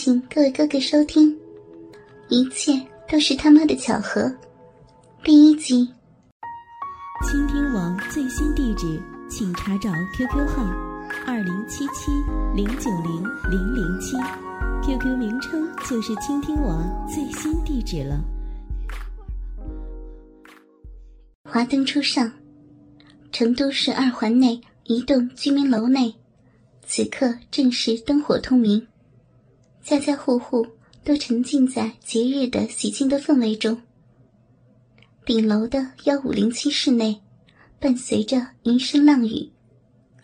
请各位哥哥收听，《一切都是他妈的巧合》第一集。倾听网最新地址，请查找 QQ 号二零七七零九零零零七，QQ 名称就是倾听网最新地址了。华灯初上，成都市二环内一栋居民楼内，此刻正是灯火通明。家家户户都沉浸在节日的喜庆的氛围中。顶楼的幺五零七室内，伴随着云声浪语，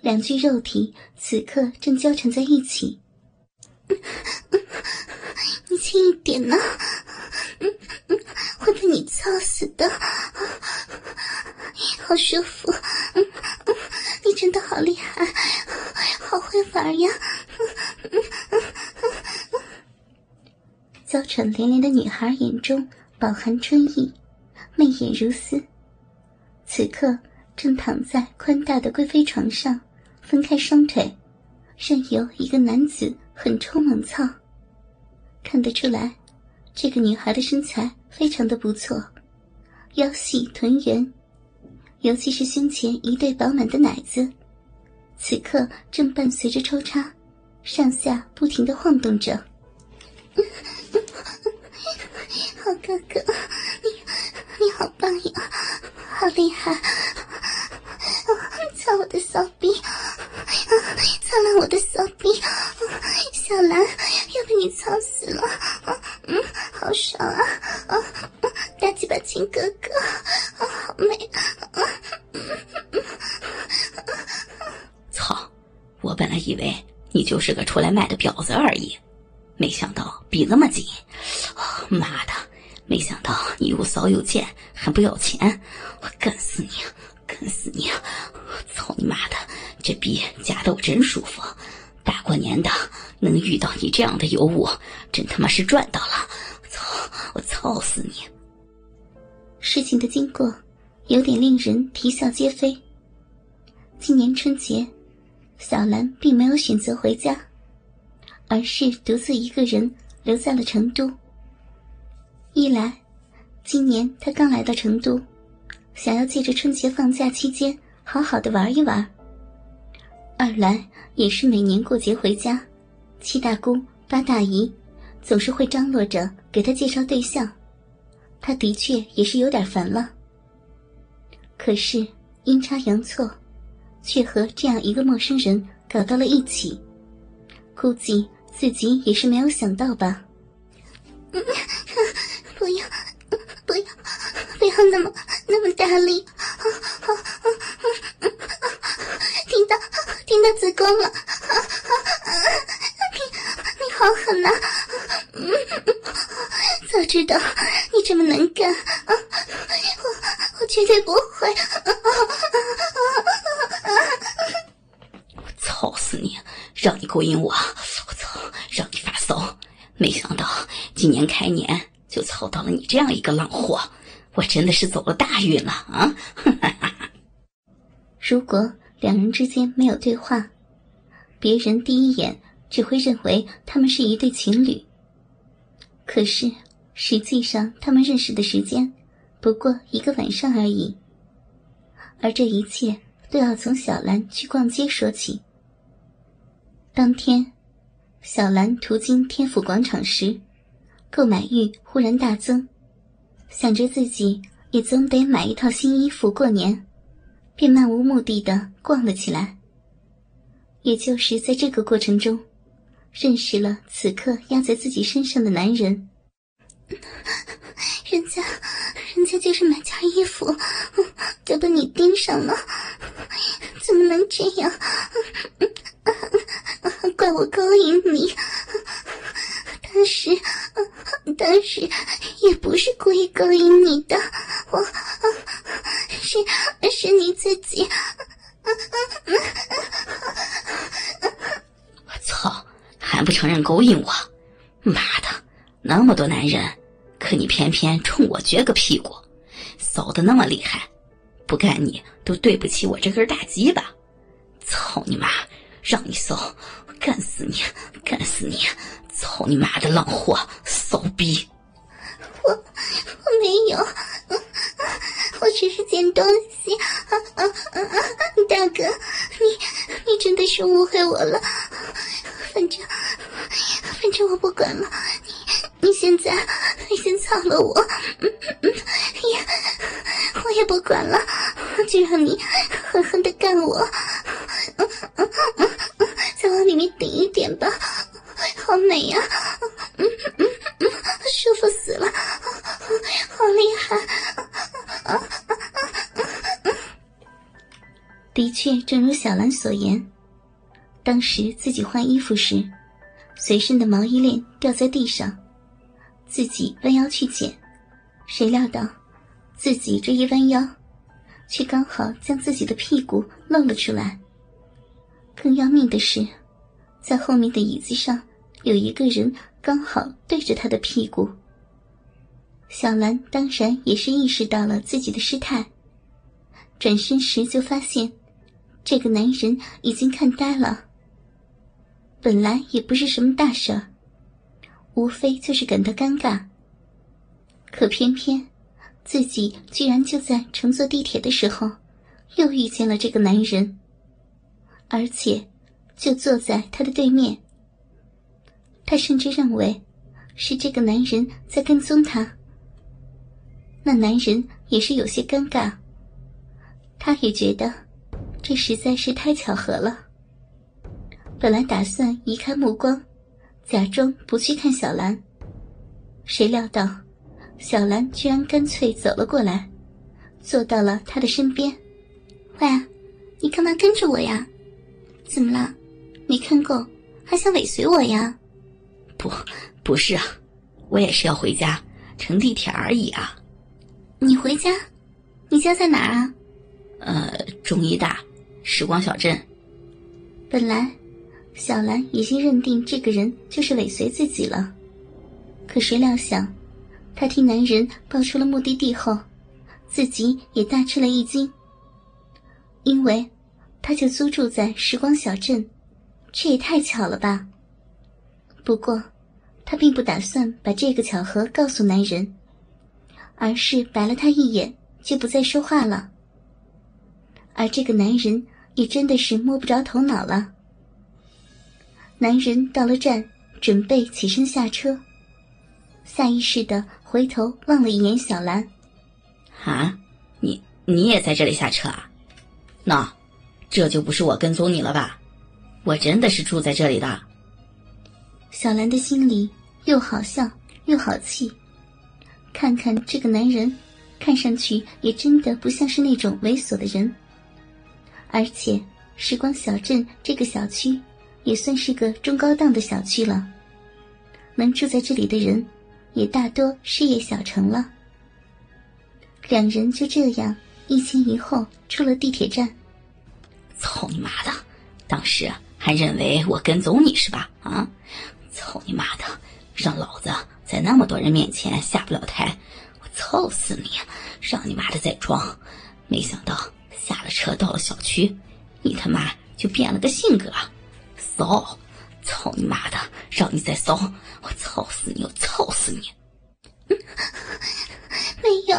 两具肉体此刻正交缠在一起。你轻一点呢，会被你操死的。好舒服，你真的好厉害，好会玩呀！娇喘连连的女孩眼中饱含春意，媚眼如丝。此刻正躺在宽大的贵妃床上，分开双腿，任由一个男子狠抽猛操。看得出来，这个女孩的身材非常的不错，腰细臀圆，尤其是胸前一对饱满的奶子，此刻正伴随着抽插，上下不停的晃动着。好哥哥，你你好棒呀，好厉害！操我的骚逼，操烂我的骚逼！小兰要被你操死了，嗯，好爽啊！啊，大鸡巴亲哥哥，好美！操！我本来以为你就是个出来卖的婊子而已，没想到逼那么紧，妈的！没想到你又骚又贱，还不要钱，我干死你，干死你！我操你妈的，这逼夹的我真舒服，大过年的能遇到你这样的尤物，真他妈是赚到了！操，我操死你！事情的经过有点令人啼笑皆非。今年春节，小兰并没有选择回家，而是独自一个人留在了成都。一来，今年他刚来到成都，想要借着春节放假期间好好的玩一玩。二来也是每年过节回家，七大姑八大姨总是会张罗着给他介绍对象，他的确也是有点烦了。可是阴差阳错，却和这样一个陌生人搞到了一起，估计自己也是没有想到吧。那么那么大力！听到听到子宫了，你你好狠呐！早知道你这么能干，我我绝对不会！我操死你！让你勾引我，我操！让你发骚！没想到今年开年。就操到了你这样一个浪货，我真的是走了大运了啊！如果两人之间没有对话，别人第一眼只会认为他们是一对情侣。可是实际上，他们认识的时间不过一个晚上而已。而这一切都要从小兰去逛街说起。当天，小兰途经天府广场时。购买欲忽然大增，想着自己也总得买一套新衣服过年，便漫无目的的逛了起来。也就是在这个过程中，认识了此刻压在自己身上的男人。人家，人家就是买件衣服，就被你盯上了，怎么能这样？怪我勾引你。但是，但是也不是故意勾引你的，我是是你自己。我操，还不承认勾引我？妈的，那么多男人，可你偏偏冲我撅个屁股，骚的那么厉害，不干你都对不起我这根大鸡巴。操你妈，让你骚，干死你，干死你！操你妈的浪货，骚逼！我我没有，我只是捡东西。啊啊啊！大哥，你你真的是误会我了。反正这我不管了，你你现在先操了我，嗯嗯，也我也不管了，就让你狠狠的干我。嗯嗯嗯，再往里面顶一点吧，好美呀！嗯嗯嗯，舒服死了，好厉害！的确，正如小兰所言，当时自己换衣服时，随身的毛衣链掉在地上，自己弯腰去捡，谁料到自己这一弯腰，却刚好将自己的屁股露了出来。更要命的是，在后面的椅子上有一个人刚好对着他的屁股。小兰当然也是意识到了自己的失态，转身时就发现。这个男人已经看呆了。本来也不是什么大事，无非就是感到尴尬。可偏偏自己居然就在乘坐地铁的时候，又遇见了这个男人，而且就坐在他的对面。他甚至认为是这个男人在跟踪他。那男人也是有些尴尬，他也觉得。这实在是太巧合了。本来打算移开目光，假装不去看小兰，谁料到小兰居然干脆走了过来，坐到了他的身边。喂，你干嘛跟着我呀？怎么了？没看够，还想尾随我呀？不，不是啊，我也是要回家，乘地铁而已啊。你回家？你家在哪儿啊？呃，中医大。时光小镇。本来，小兰已经认定这个人就是尾随自己了，可谁料想，她听男人报出了目的地后，自己也大吃了一惊。因为，他就租住在时光小镇，这也太巧了吧。不过，他并不打算把这个巧合告诉男人，而是白了他一眼，就不再说话了。而这个男人。也真的是摸不着头脑了。男人到了站，准备起身下车，下意识的回头望了一眼小兰。啊，你你也在这里下车啊？那，这就不是我跟踪你了吧？我真的是住在这里的。小兰的心里又好笑又好气，看看这个男人，看上去也真的不像是那种猥琐的人。而且，时光小镇这个小区也算是个中高档的小区了。能住在这里的人，也大多事业小成了。两人就这样一前一后出了地铁站。操你妈的！当时还认为我跟踪你是吧？啊！操你妈的！让老子在那么多人面前下不了台，我操死你！让你妈的再装！没想到。下了车，到了小区，你他妈就变了个性格，骚！操你妈的！让你再骚，我操死你！我操死你！没有，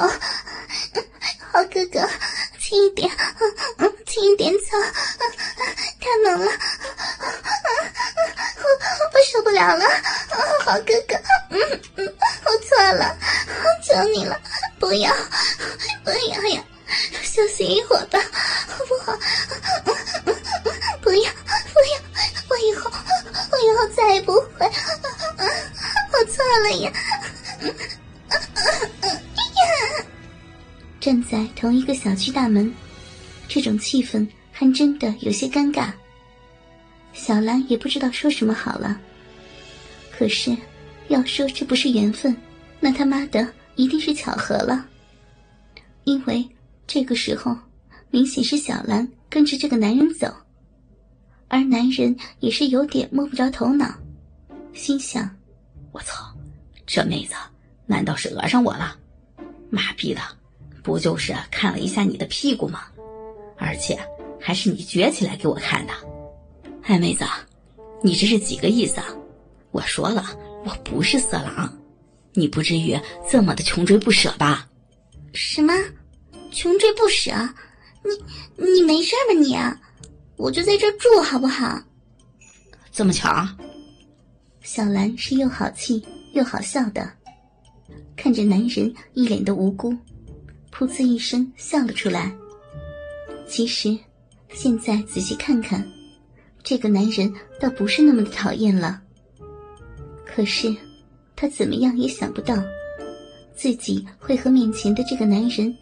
好哥哥，轻一点，嗯轻一点走，太猛了，我我受不了了，好哥哥，嗯嗯，我错了，求你了，不要，不要呀！休息一会儿吧，好不好？同一个小区大门，这种气氛还真的有些尴尬。小兰也不知道说什么好了。可是，要说这不是缘分，那他妈的一定是巧合了，因为。这个时候，明显是小兰跟着这个男人走，而男人也是有点摸不着头脑，心想：“我操，这妹子难道是讹上我了？妈逼的，不就是看了一下你的屁股吗？而且还是你撅起来给我看的。哎，妹子，你这是几个意思啊？我说了，我不是色狼，你不至于这么的穷追不舍吧？什么？穷追不舍？你你没事吧你？我就在这住好不好？这么巧？小兰是又好气又好笑的，看着男人一脸的无辜，噗呲一声笑了出来。其实，现在仔细看看，这个男人倒不是那么的讨厌了。可是，他怎么样也想不到，自己会和面前的这个男人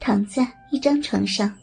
躺在一张床上。